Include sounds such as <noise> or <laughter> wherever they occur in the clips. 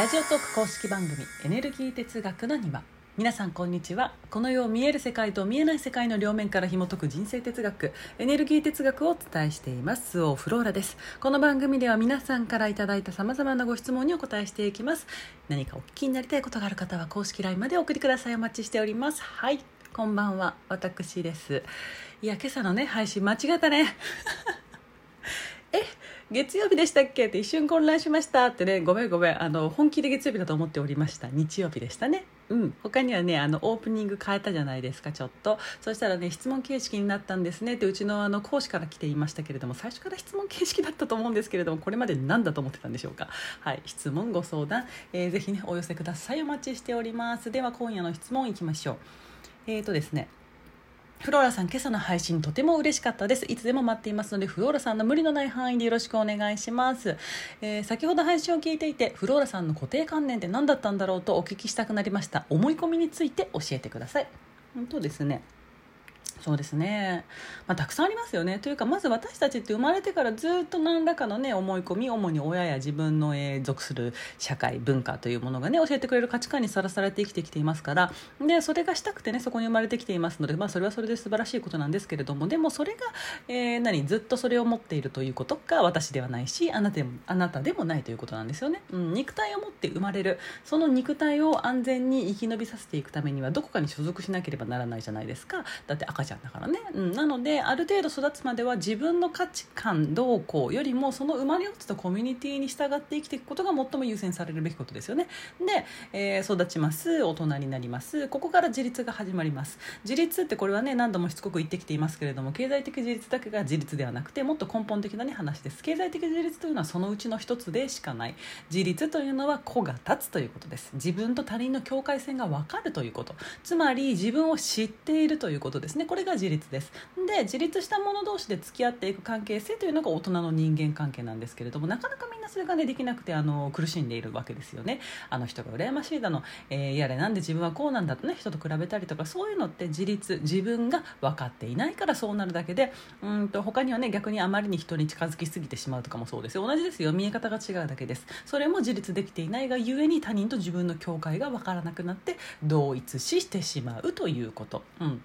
ラジオトーク公式番組エネルギー哲学の庭。皆さんこんにちは。この世を見える世界と見えない世界の両面から紐解く人生哲学エネルギー哲学をお伝えしています。オフローラです。この番組では皆さんからいただいた様々なご質問にお答えしていきます。何かお聞きになりたいことがある方は公式 LINE までお送りください。お待ちしております。はい。こんばんは。私です。いや今朝のね配信間違ったね。え <laughs> 月曜日でしたっけ？って一瞬混乱しましたってね。ごめんごめん。あの本気で月曜日だと思っておりました。日曜日でしたね。うん。他にはねあのオープニング変えたじゃないですかちょっと。そしたらね質問形式になったんですねってうちのあの講師から来ていましたけれども最初から質問形式だったと思うんですけれどもこれまで何だと思ってたんでしょうか？はい。質問ご相談、えー、ぜひねお寄せください。お待ちしております。では今夜の質問いきましょう。えーとですねフローラさん、今朝の配信とても嬉しかったです。いつでも待っていますので、フローラさんの無理のない範囲でよろしくお願いします。えー、先ほど配信を聞いていて、フローラさんの固定観念って何だったんだろうとお聞きしたくなりました。思い込みについて教えてください。本当ですね。そうですね、まあ、たくさんありますよね。というかまず私たちって生まれてからずっと何らかの、ね、思い込み主に親や自分の、属する社会文化というものが、ね、教えてくれる価値観にさらされて生きてきていますからでそれがしたくて、ね、そこに生まれてきていますので、まあ、それはそれで素晴らしいことなんですけれどもでもそれが、えー、何ずっとそれを持っているということが私ではないしあなたでもあなたでもないということなんですよね、うん、肉体を持って生まれる。その肉体を安全に生き延びさせていくためにはどこかに所属しなければならないじゃないですか。だって赤ちゃんだからね、うん。なのである程度育つまでは自分の価値観どうこうよりもその生まれ落ちたコミュニティに従って生きていくことが最も優先されるべきことですよね。で、えー、育ちます大人になりますここから自立が始まります。自立ってこれはね何度もしつこく言ってきていますけれども経済的自立だけが自立ではなくてもっと根本的な、ね、話です。経済的自立というのはそのうちの一つでしかない。自立というのは子が立つということです。自分と他人の境界線が分かるということ。つまり自分を知っているということですね。これが自立です。で自立した者同士で付き合っていく関係性というのが大人の人間関係なんですけれどもなかなかみんなそれが、ね、できなくてあの苦しんでいるわけですよね。あの人が羨ましいだの、えー、やれなんで自分はこうなんだとね人と比べたりとかそういうのって自立自分が分かっていないからそうなるだけでうんと他にはね逆にあまりに人に近づきすぎてしまうとかもそうですよ。同じですよ。見え方が違うだけです。それも自立できていないがゆえに他人と自分の境界が分からなくなって同一視してしまうということ。うん。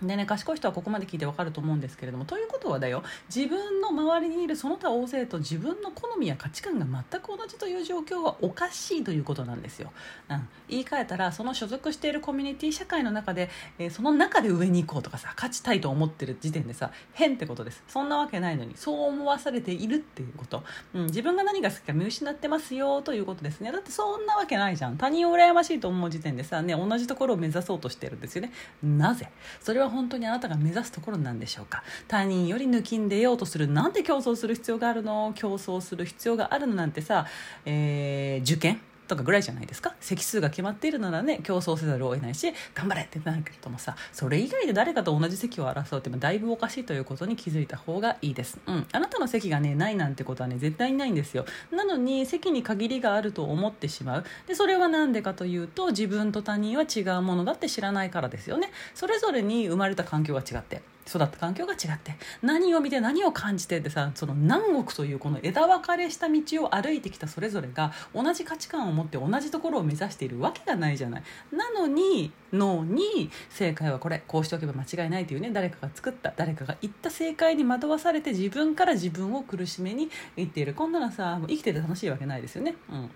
でね、賢い人はここまで聞いてわかると思うんですけれどもということはだよ自分の周りにいるその他大勢と自分の好みや価値観が全く同じという状況はおかしいということなんですよ、うん、言い換えたらその所属しているコミュニティ社会の中で、えー、その中で上に行こうとかさ勝ちたいと思ってる時点でさ変ってことです。そんなわけないのにそう思わされているっていうこと、うん、自分が何が好きか見失ってますよということですね。だってそんなわけないじゃん。他人を羨ましいと思う時点でさ、ね、同じところを目指そうとしてるんですよね。なぜ？それは本当にあなたが目指すところなんでしょうか？他人より抜きんでようとするなんで競争する必要があるの？競争する必要があるのなんてさ、えー、受験？とかぐらいじゃないですか？席数が決まっているならね競争せざるを得ないし頑張れってなるけどもさそれ以外で誰かと同じ席を争うってだいぶおかしいということに気づいた方がいいです、うん、あなたの席がねないなんてことはね絶対にないんですよ。なのに席に限りがあると思ってしまう。でそれは何でかというと自分と他人は違うものだって知らないからですよね。それぞれに生まれた環境が違って。育った環境が違って何を見て何を感じてってさその何億というこの枝分かれした道を歩いてきたそれぞれが同じ価値観を持って同じところを目指しているわけがないじゃない。なのに脳に正解はこれこうしておけば間違いないというね。誰かが作った誰かが言った正解に惑わされて自分から自分を苦しめにいっている。こんなのさ生きてて楽しいわけないですよね。うん。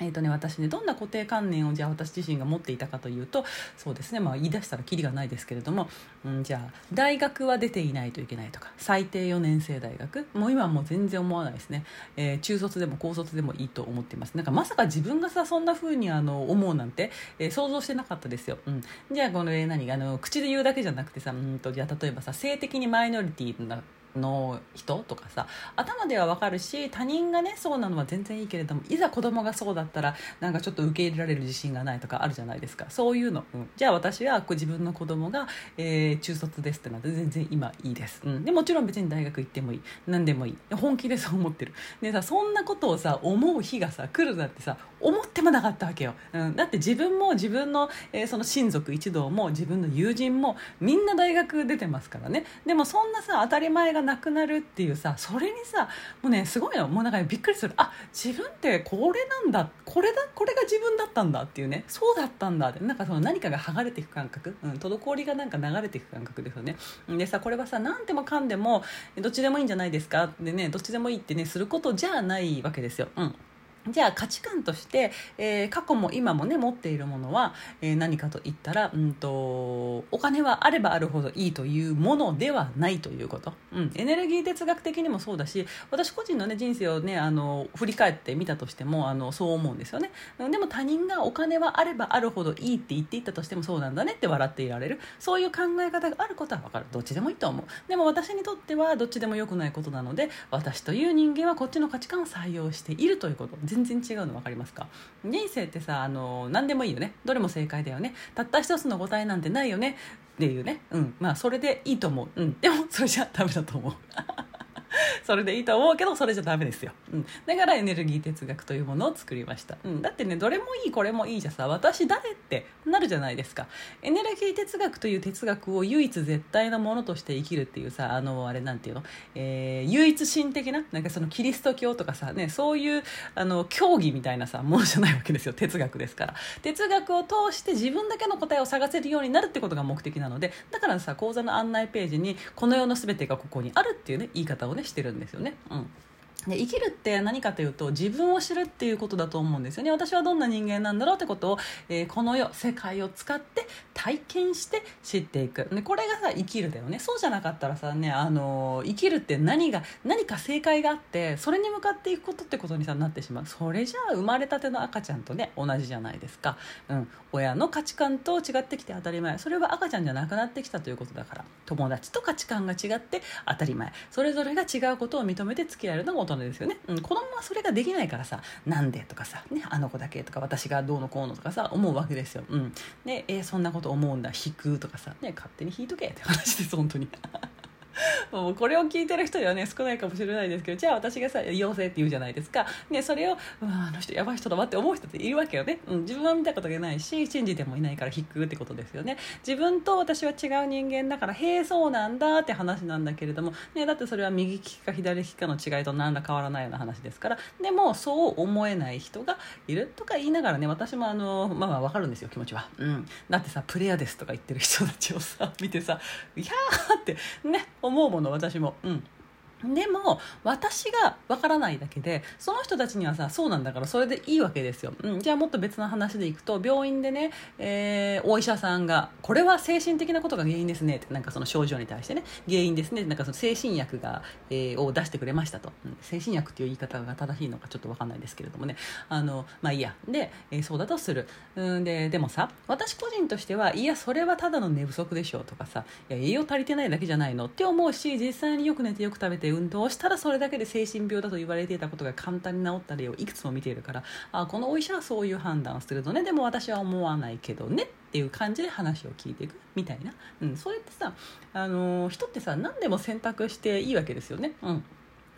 えーとね、私ねどんな固定観念をじゃあ私自身が持っていたかというとそうですね、まあ、言い出したらきりがないですけれども、うん、じゃあ大学は出ていないといけないとか最低4年生大学もう今はもう全然思わないですね、えー、中卒でも高卒でもいいと思っています。なんかまさか自分がさそんな風にあに思うなんて、えー、想像してなかったですよ、うん、じゃあこの、えー、何あの口で言うだけじゃなくてさうんとじゃあ例えばさ性的にマイノリティなの人とかさ頭ではわかるし他人がねそうなのは全然いいけれどもいざ子供がそうだったらなんかちょっと受け入れられる自信がないとかあるじゃないですか。そういうの、うん、じゃあ私は自分の子供が、えー、中卒ですってなって全然今いいです、うん、でもちろん別に大学行ってもいい。何でもいい。本気でそう思ってる。でさそんなことをさ思う日がさ来るなんてさ思ってもなかったわけよ、うん、だって自分も自分の,、えー、その親族一同も自分の友人もみんな大学出てますからね。でもそんなさ当たり前がなくなるっていうさそれにさもうねすごいのもうなんか、びっくりする。あ自分ってこれなんだ。これだこれが自分だったんだっていうね。そうだったんだって。なんかその何かが剥がれていく感覚、うん、滞りがなんか流れていく感覚ですよね。でさこれはさ何でもかんでもどっちでもいいんじゃないですか。でねどっちでもいいってねすることじゃないわけですよ、うん。じゃあ価値観として、えー、過去も今もね持っているものは、えー、何かと言ったら、うんと、お金はあればあるほどいいというものではないということ、うん、エネルギー哲学的にもそうだし私個人の、ね、人生を、ね、あの振り返ってみたとしてもあのそう思うんですよね。でも他人がお金はあればあるほどいいって言っていたとしてもそうなんだねって笑っていられる。そういう考え方があることは分かる。どっちでもいいと思う。でも私にとってはどっちでもよくないことなので私という人間はこっちの価値観を採用しているということ。全然違うの分かりますか？人生ってさあの何でもいいよね。どれも正解だよね。たった一つの答えなんてないよね。っていうね。うん。まあそれでいいと思う。うん。でもそれじゃダメだと思う。<laughs> それでいいと思うけどそれじゃダメですよ、うん、だからエネルギー哲学というものを作りました、うん、だってねどれもいいこれもいいじゃさ私誰ってなるじゃないですか。エネルギー哲学という哲学を唯一絶対のものとして生きるっていうさあのあれなんていうの、えー、唯一神的ななんかそのキリスト教とかさ、ね、そういうあの教義みたいなさものじゃないわけですよ。哲学ですから。哲学を通して自分だけの答えを探せるようになるってことが目的なのでだからさ講座の案内ページにこの世の全てがここにあるっていうね言い方をねしててるんですよね。うんで生きるって何かというと自分を知るっていうことだと思うんですよね私はどんな人間なんだろうってことを、えー、この世世界を使って体験して知っていく。でこれがさ生きるだよね。そうじゃなかったらさねあの、生きるって何が何か正解があってそれに向かっていくことってことにさなってしまう。それじゃあ生まれたての赤ちゃんとね同じじゃないですか、うん、親の価値観と違ってきて当たり前。それは赤ちゃんじゃなくなってきたということだから。友達と価値観が違って当たり前。それぞれが違うことを認めて付き合えるのが大人ですよね、うん、子供はそれができないからさなんでとかさ、ね、あの子だけとか私がどうのこうのとかさ思うわけですよ、うん。でえー、そんなことと思うんだ。引くとかさ、ね、勝手に引いとけって話です本当に。<laughs> もうこれを聞いてる人ではね少ないかもしれないですけどじゃあ私がさ陽性って言うじゃないですか、ね、それをあの人やばい人だわって思う人っているわけよね、うん、自分は見たことがないし信じてもいないから引くってことですよね。自分と私は違う人間だからへえそうなんだって話なんだけれども、ね、だってそれは右利きか左利きかの違いと何ら変わらないような話ですから。でもそう思えない人がいるとか言いながらね私もあのまあまあ分かるんですよ気持ちは、うん、だってさプレイヤーですとか言ってる人たちをさ見てさ「いやー」ってね思うもの私も。うん。でも私がわからないだけでその人たちにはさそうなんだからそれでいいわけですよ、うん、じゃあもっと別の話でいくと病院でね、えー、お医者さんがこれは精神的なことが原因ですねってなんかその症状に対してね原因ですねなんかその精神薬が、えー、を出してくれましたと、うん、精神薬っていう言い方が正しいのかちょっとわかんないですけれどもね。あのまあいいや。で、えー、そうだとする、うん、ででもさ私個人としてはいやそれはただの寝不足でしょうとかさいや栄養足りてないだけじゃないのって思うし実際によく寝てよく食べてて運動したらそれだけで精神病だと言われていたことが簡単に治った例をいくつも見ているからあこのお医者はそういう判断をするとねでも私は思わないけどねっていう感じで話を聞いていくみたいな、うん、それってさ、あのー、人ってさ何でも選択していいわけですよね。うん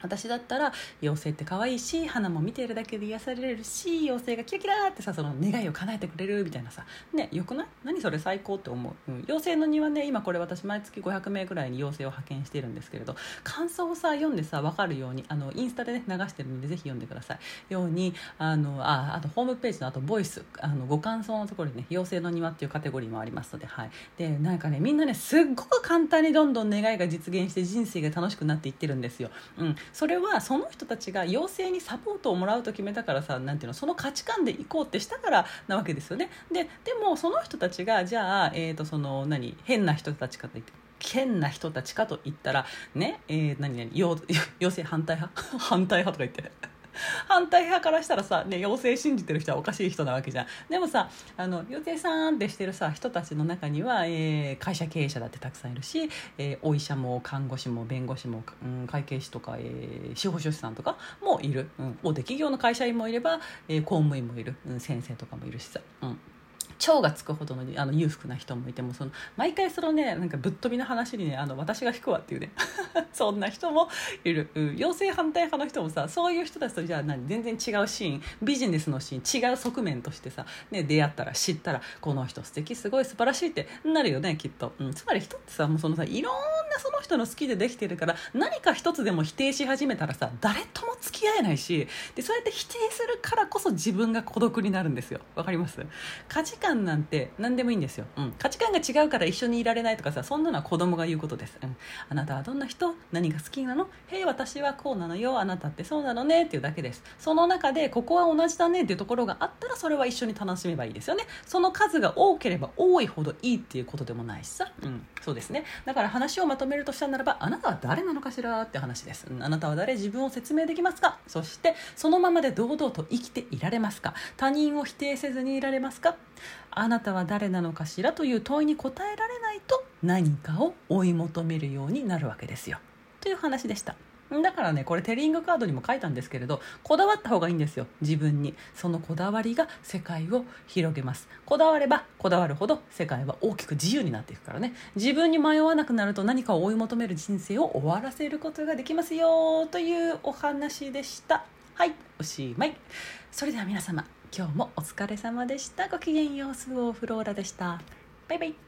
私だったら妖精って可愛いし花も見ているだけで癒されるし妖精がキラキラってさその願いを叶えてくれるみたいなさ。ねよくない？何それ最高って思う、うん、妖精の庭ね今これ私毎月500名ぐらいに妖精を派遣してるんですけれど感想をさ読んでさ分かるようにあのインスタでね流してるのでぜひ読んでください。ようにあのああとホームページのあとボイスあのご感想のところにね妖精の庭っていうカテゴリーもありますのではい。でなんかねみんなねすっごく簡単にどんどん願いが実現して人生が楽しくなっていってるんですよ、うん、それはその人たちが要請にサポートをもらうと決めたからさなんていうのその価値観で行こうってしたからなわけですよね。ででもその人たちがじゃあ、えー、とその何変な人たちかといって変な人たちかと言ったらねえー、何々 <laughs> 陽性反対派？<laughs> 反対派とか言って。反対派からしたらさ、ね、妖精信じてる人はおかしい人なわけじゃん。でもさあの妖精さんってしてるさ人たちの中には、えー、会社経営者だってたくさんいるし、えー、お医者も看護師も弁護士も、うん、会計士とか、えー、司法書士さんとかもいる、うん、大手企業の会社員もいれば、え、公務員もいる、うん、先生とかもいるしさ。うん。超がつくほどのあの裕福な人もいてもその毎回そのねなんかぶっ飛びの話にねあの私が引くわっていうね <laughs> そんな人もいる、うん、陽性反対派の人もさそういう人たちとじゃあ何全然違うシーンビジネスのシーン違う側面としてさ、ね、出会ったら知ったらこの人素敵すごい素晴らしいってなるよねきっと、うん、つまり人ってさもうそのさいろんなその人の好きでできてるから何か一つでも否定し始めたらさ誰とも付き合えないしでそうやって否定するからこそ自分が孤独になるんですよ。わかります？価値観なんて何でもいいんですよ、うん、価値観が違うから一緒にいられないとかさそんなのは子供が言うことです、うん、あなたはどんな人？何が好きなのへえ私はこうなのよ。あなたってそうなのねっていうだけですその中でここは同じだねっていうところがあったらそれは一緒に楽しめばいいですよね。その数が多ければ多いほどいいっていうことでもないしさ、うん、そうですね。だから話をまとめるとしたならばあなたは誰なのかしら？って話です、うん、あなたは誰？自分を説明できますか？そしてそのままで堂々と生きていられますか他人を否定せずにいられますか？あなたは誰なのかしらという問いに答えられないと何かを追い求めるようになるわけですよ。という話でした。だからねこれテリングカードにも書いたんですけれどこだわった方がいいんですよ。自分に。そのこだわりが世界を広げます。こだわればこだわるほど世界は大きく自由になっていくからね。自分に迷わなくなると何かを追い求める人生を終わらせることができますよというお話でした。はいおしまい。それでは皆様今日もお疲れ様でした。ごきげんよう。スオフローラでした。バイバイ。